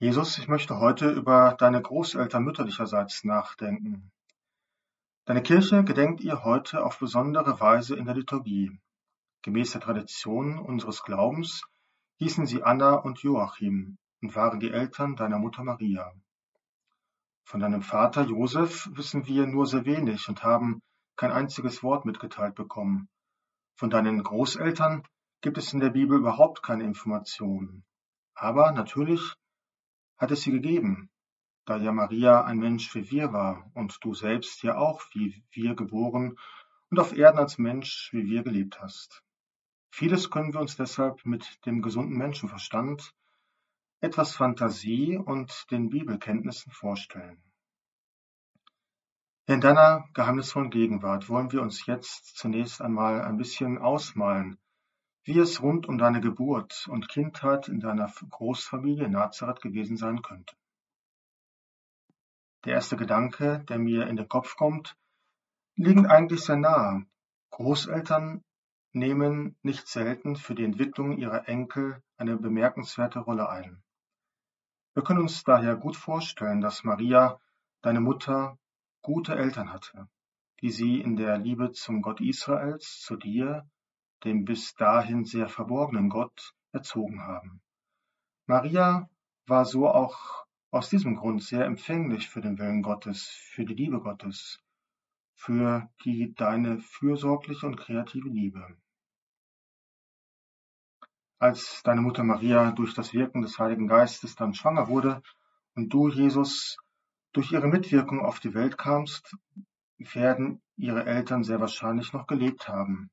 Jesus, ich möchte heute über deine Großeltern mütterlicherseits nachdenken. Deine Kirche gedenkt ihr heute auf besondere Weise in der Liturgie. Gemäß der Tradition unseres Glaubens hießen sie Anna und Joachim und waren die Eltern deiner Mutter Maria. Von deinem Vater Josef wissen wir nur sehr wenig und haben kein einziges Wort mitgeteilt bekommen. Von deinen Großeltern gibt es in der Bibel überhaupt keine Informationen. Aber natürlich hat es sie gegeben, da ja Maria ein Mensch wie wir war und du selbst ja auch wie wir geboren und auf Erden als Mensch wie wir gelebt hast. Vieles können wir uns deshalb mit dem gesunden Menschenverstand, etwas Fantasie und den Bibelkenntnissen vorstellen. In deiner geheimnisvollen Gegenwart wollen wir uns jetzt zunächst einmal ein bisschen ausmalen, wie es rund um deine Geburt und Kindheit in deiner Großfamilie Nazareth gewesen sein könnte. Der erste Gedanke, der mir in den Kopf kommt, liegt eigentlich sehr nahe. Großeltern nehmen nicht selten für die Entwicklung ihrer Enkel eine bemerkenswerte Rolle ein. Wir können uns daher gut vorstellen, dass Maria, deine Mutter, gute Eltern hatte, die sie in der Liebe zum Gott Israels, zu dir dem bis dahin sehr verborgenen Gott erzogen haben. Maria war so auch aus diesem Grund sehr empfänglich für den Willen Gottes, für die Liebe Gottes, für die deine fürsorgliche und kreative Liebe. Als deine Mutter Maria durch das Wirken des Heiligen Geistes dann schwanger wurde und du, Jesus, durch ihre Mitwirkung auf die Welt kamst, werden ihre Eltern sehr wahrscheinlich noch gelebt haben.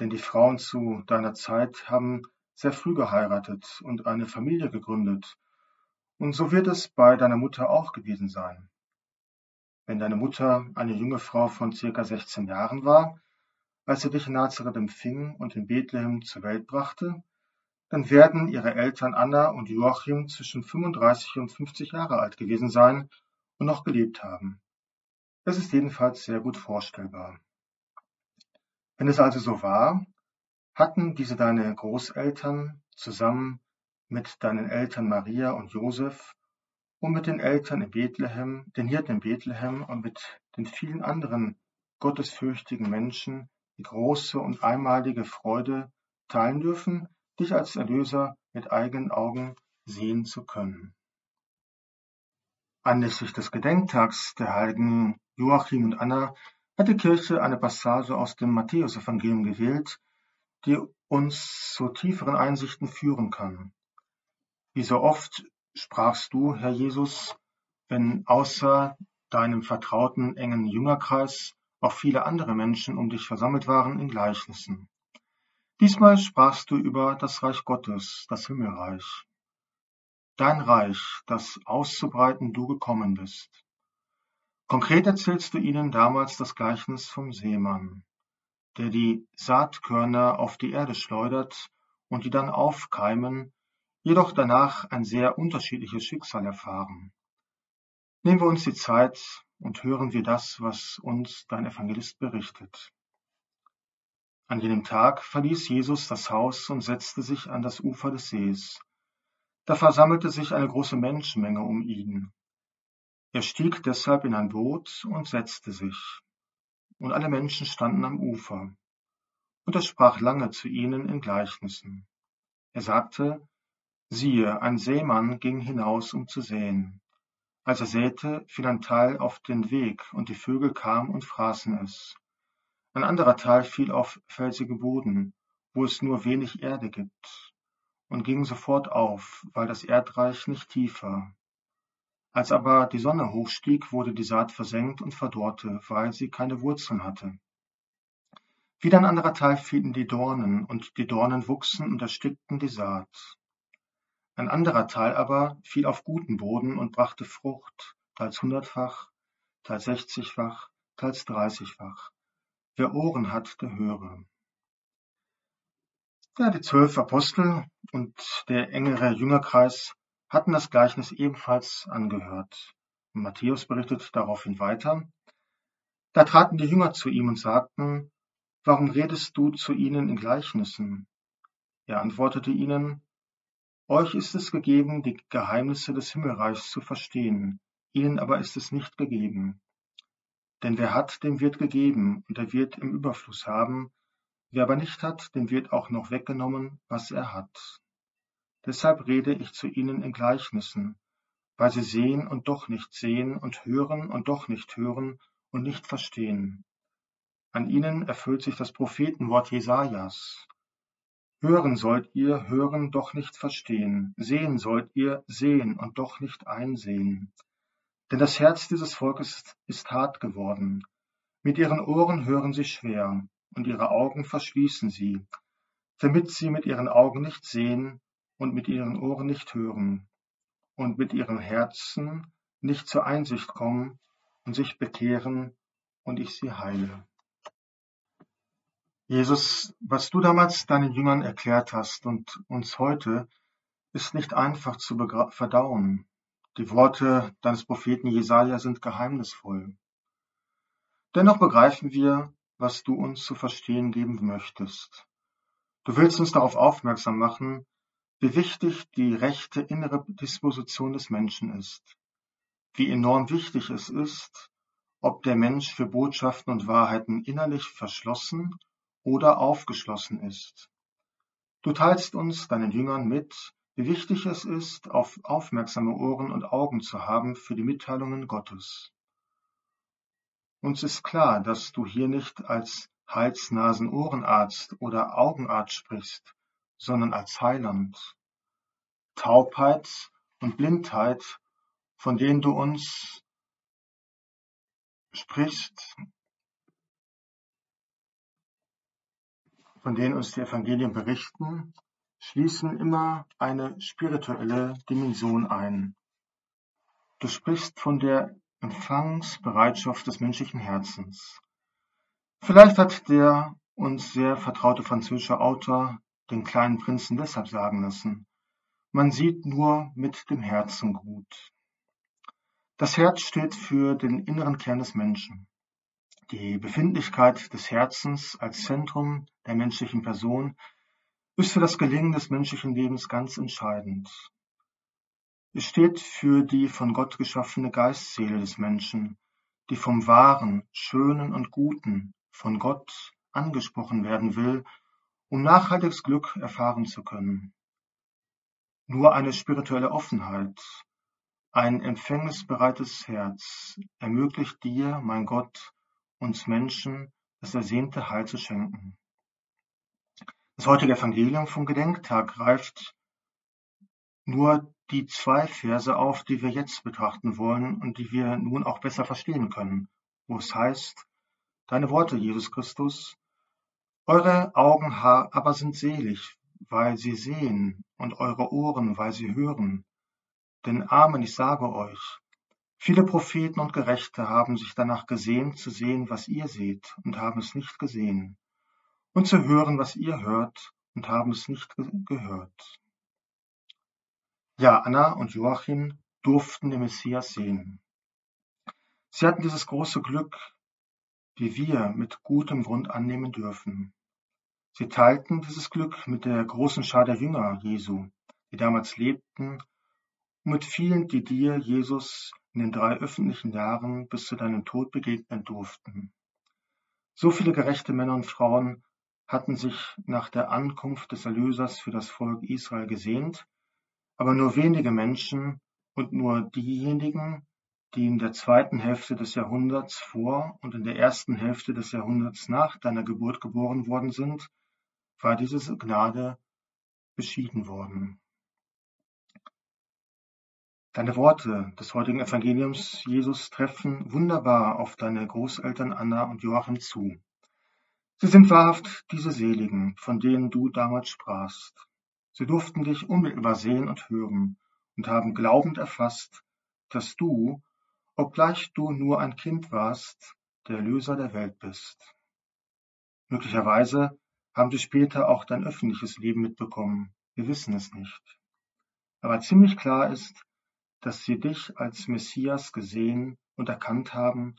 Denn die Frauen zu deiner Zeit haben sehr früh geheiratet und eine Familie gegründet, und so wird es bei deiner Mutter auch gewesen sein. Wenn deine Mutter eine junge Frau von circa 16 Jahren war, als sie dich in Nazareth empfing und in Bethlehem zur Welt brachte, dann werden ihre Eltern Anna und Joachim zwischen 35 und 50 Jahre alt gewesen sein und noch gelebt haben. Es ist jedenfalls sehr gut vorstellbar. Wenn es also so war, hatten diese deine Großeltern zusammen mit deinen Eltern Maria und Josef und mit den Eltern in Bethlehem, den Hirten in Bethlehem und mit den vielen anderen gottesfürchtigen Menschen die große und einmalige Freude teilen dürfen, dich als Erlöser mit eigenen Augen sehen zu können. Anlässlich des Gedenktags der heiligen Joachim und Anna hat die Kirche eine Passage aus dem Matthäusevangelium gewählt, die uns zu tieferen Einsichten führen kann. Wie so oft sprachst du, Herr Jesus, wenn außer deinem vertrauten engen Jüngerkreis auch viele andere Menschen um dich versammelt waren in Gleichnissen. Diesmal sprachst du über das Reich Gottes, das Himmelreich. Dein Reich, das auszubreiten du gekommen bist. Konkret erzählst du ihnen damals das Gleichnis vom Seemann, der die Saatkörner auf die Erde schleudert und die dann aufkeimen, jedoch danach ein sehr unterschiedliches Schicksal erfahren. Nehmen wir uns die Zeit und hören wir das, was uns dein Evangelist berichtet. An jenem Tag verließ Jesus das Haus und setzte sich an das Ufer des Sees. Da versammelte sich eine große Menschenmenge um ihn. Er stieg deshalb in ein Boot und setzte sich, und alle Menschen standen am Ufer. Und er sprach lange zu ihnen in Gleichnissen. Er sagte, Siehe, ein Sämann ging hinaus, um zu säen. Als er säte, fiel ein Teil auf den Weg, und die Vögel kamen und fraßen es. Ein anderer Teil fiel auf felsigen Boden, wo es nur wenig Erde gibt, und ging sofort auf, weil das Erdreich nicht tief war. Als aber die Sonne hochstieg, wurde die Saat versenkt und verdorrte, weil sie keine Wurzeln hatte. Wieder ein anderer Teil fiel in die Dornen, und die Dornen wuchsen und erstickten die Saat. Ein anderer Teil aber fiel auf guten Boden und brachte Frucht, teils hundertfach, teils sechzigfach, teils dreißigfach. Wer Ohren hat, der höre. Ja, die zwölf Apostel und der engere Jüngerkreis hatten das Gleichnis ebenfalls angehört. Und Matthäus berichtet daraufhin weiter. Da traten die Jünger zu ihm und sagten, Warum redest du zu ihnen in Gleichnissen? Er antwortete ihnen, Euch ist es gegeben, die Geheimnisse des Himmelreichs zu verstehen, ihnen aber ist es nicht gegeben. Denn wer hat, dem wird gegeben, und er wird im Überfluss haben, wer aber nicht hat, dem wird auch noch weggenommen, was er hat. Deshalb rede ich zu ihnen in Gleichnissen, weil sie sehen und doch nicht sehen und hören und doch nicht hören und nicht verstehen. An ihnen erfüllt sich das Prophetenwort Jesajas. Hören sollt ihr, hören, doch nicht verstehen. Sehen sollt ihr, sehen und doch nicht einsehen. Denn das Herz dieses Volkes ist hart geworden. Mit ihren Ohren hören sie schwer, und ihre Augen verschließen sie, damit sie mit ihren Augen nicht sehen und mit ihren Ohren nicht hören und mit ihren Herzen nicht zur Einsicht kommen und sich bekehren und ich sie heile. Jesus, was du damals deinen Jüngern erklärt hast und uns heute, ist nicht einfach zu verdauen. Die Worte deines Propheten Jesaja sind geheimnisvoll. Dennoch begreifen wir, was du uns zu verstehen geben möchtest. Du willst uns darauf aufmerksam machen, wie wichtig die rechte innere Disposition des Menschen ist, wie enorm wichtig es ist, ob der Mensch für Botschaften und Wahrheiten innerlich verschlossen oder aufgeschlossen ist. Du teilst uns, deinen Jüngern, mit, wie wichtig es ist, auf aufmerksame Ohren und Augen zu haben für die Mitteilungen Gottes. Uns ist klar, dass du hier nicht als Hals-Nasen-Ohrenarzt oder Augenarzt sprichst, sondern als Heiland. Taubheit und Blindheit, von denen du uns sprichst, von denen uns die Evangelien berichten, schließen immer eine spirituelle Dimension ein. Du sprichst von der Empfangsbereitschaft des menschlichen Herzens. Vielleicht hat der uns sehr vertraute französische Autor den kleinen Prinzen deshalb sagen lassen, man sieht nur mit dem Herzen gut. Das Herz steht für den inneren Kern des Menschen. Die Befindlichkeit des Herzens als Zentrum der menschlichen Person ist für das Gelingen des menschlichen Lebens ganz entscheidend. Es steht für die von Gott geschaffene Geistseele des Menschen, die vom Wahren, Schönen und Guten von Gott angesprochen werden will, um nachhaltiges Glück erfahren zu können. Nur eine spirituelle Offenheit, ein empfängnisbereites Herz ermöglicht dir, mein Gott, uns Menschen das ersehnte Heil zu schenken. Das heutige Evangelium vom Gedenktag greift nur die zwei Verse auf, die wir jetzt betrachten wollen und die wir nun auch besser verstehen können, wo es heißt, Deine Worte, Jesus Christus, eure Augen aber sind selig, weil sie sehen, und eure Ohren, weil sie hören. Denn Amen, ich sage euch, Viele Propheten und Gerechte haben sich danach gesehnt, zu sehen, was ihr seht, und haben es nicht gesehen, und zu hören, was ihr hört, und haben es nicht ge gehört. Ja, Anna und Joachim durften den Messias sehen. Sie hatten dieses große Glück, wie wir mit gutem Grund annehmen dürfen. Sie teilten dieses Glück mit der großen Schar der Jünger Jesu, die damals lebten, und mit vielen, die dir, Jesus, in den drei öffentlichen Jahren bis zu deinem Tod begegnen durften. So viele gerechte Männer und Frauen hatten sich nach der Ankunft des Erlösers für das Volk Israel gesehnt, aber nur wenige Menschen und nur diejenigen, die in der zweiten Hälfte des Jahrhunderts vor und in der ersten Hälfte des Jahrhunderts nach deiner Geburt geboren worden sind, war diese Gnade beschieden worden. Deine Worte des heutigen Evangeliums, Jesus, treffen wunderbar auf deine Großeltern Anna und Joachim zu. Sie sind wahrhaft diese Seligen, von denen du damals sprachst. Sie durften dich unmittelbar sehen und hören und haben glaubend erfasst, dass du, obgleich du nur ein Kind warst, der Erlöser der Welt bist. Möglicherweise haben sie später auch dein öffentliches Leben mitbekommen. Wir wissen es nicht. Aber ziemlich klar ist, dass sie dich als Messias gesehen und erkannt haben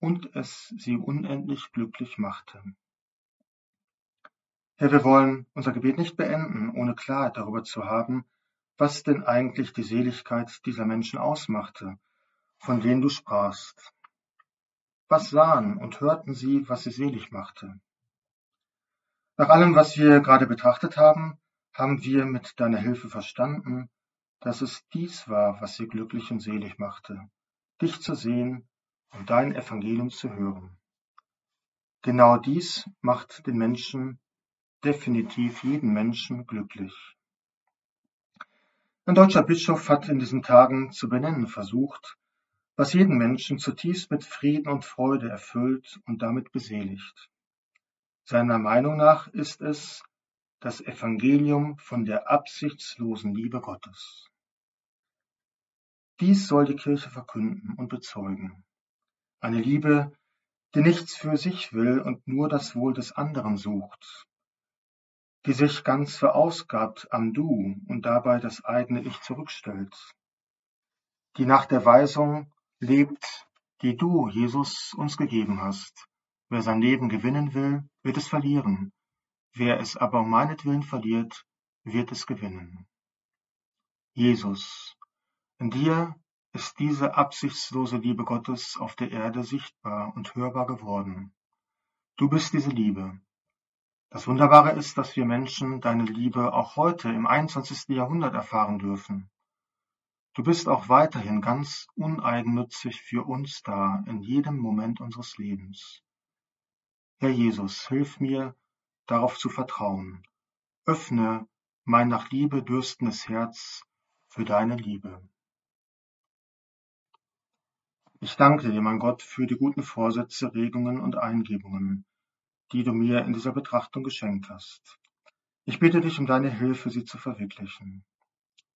und es sie unendlich glücklich machte. Herr, wir wollen unser Gebet nicht beenden, ohne Klarheit darüber zu haben, was denn eigentlich die Seligkeit dieser Menschen ausmachte, von denen du sprachst. Was sahen und hörten sie, was sie selig machte? Nach allem, was wir gerade betrachtet haben, haben wir mit deiner Hilfe verstanden, dass es dies war, was sie glücklich und selig machte, dich zu sehen und dein Evangelium zu hören. Genau dies macht den Menschen, definitiv jeden Menschen glücklich. Ein deutscher Bischof hat in diesen Tagen zu benennen versucht, was jeden Menschen zutiefst mit Frieden und Freude erfüllt und damit beseligt. Seiner Meinung nach ist es das Evangelium von der absichtslosen Liebe Gottes. Dies soll die Kirche verkünden und bezeugen. Eine Liebe, die nichts für sich will und nur das Wohl des anderen sucht, die sich ganz verausgabt am Du und dabei das eigene Ich zurückstellt, die nach der Weisung lebt, die du, Jesus, uns gegeben hast. Wer sein Leben gewinnen will, wird es verlieren, wer es aber um meinetwillen verliert, wird es gewinnen. Jesus, in dir ist diese absichtslose Liebe Gottes auf der Erde sichtbar und hörbar geworden. Du bist diese Liebe. Das Wunderbare ist, dass wir Menschen deine Liebe auch heute im 21. Jahrhundert erfahren dürfen. Du bist auch weiterhin ganz uneigennützig für uns da in jedem Moment unseres Lebens. Herr Jesus, hilf mir, darauf zu vertrauen. Öffne mein nach Liebe dürstendes Herz für deine Liebe. Ich danke dir, mein Gott, für die guten Vorsätze, Regungen und Eingebungen, die du mir in dieser Betrachtung geschenkt hast. Ich bitte dich um deine Hilfe, sie zu verwirklichen.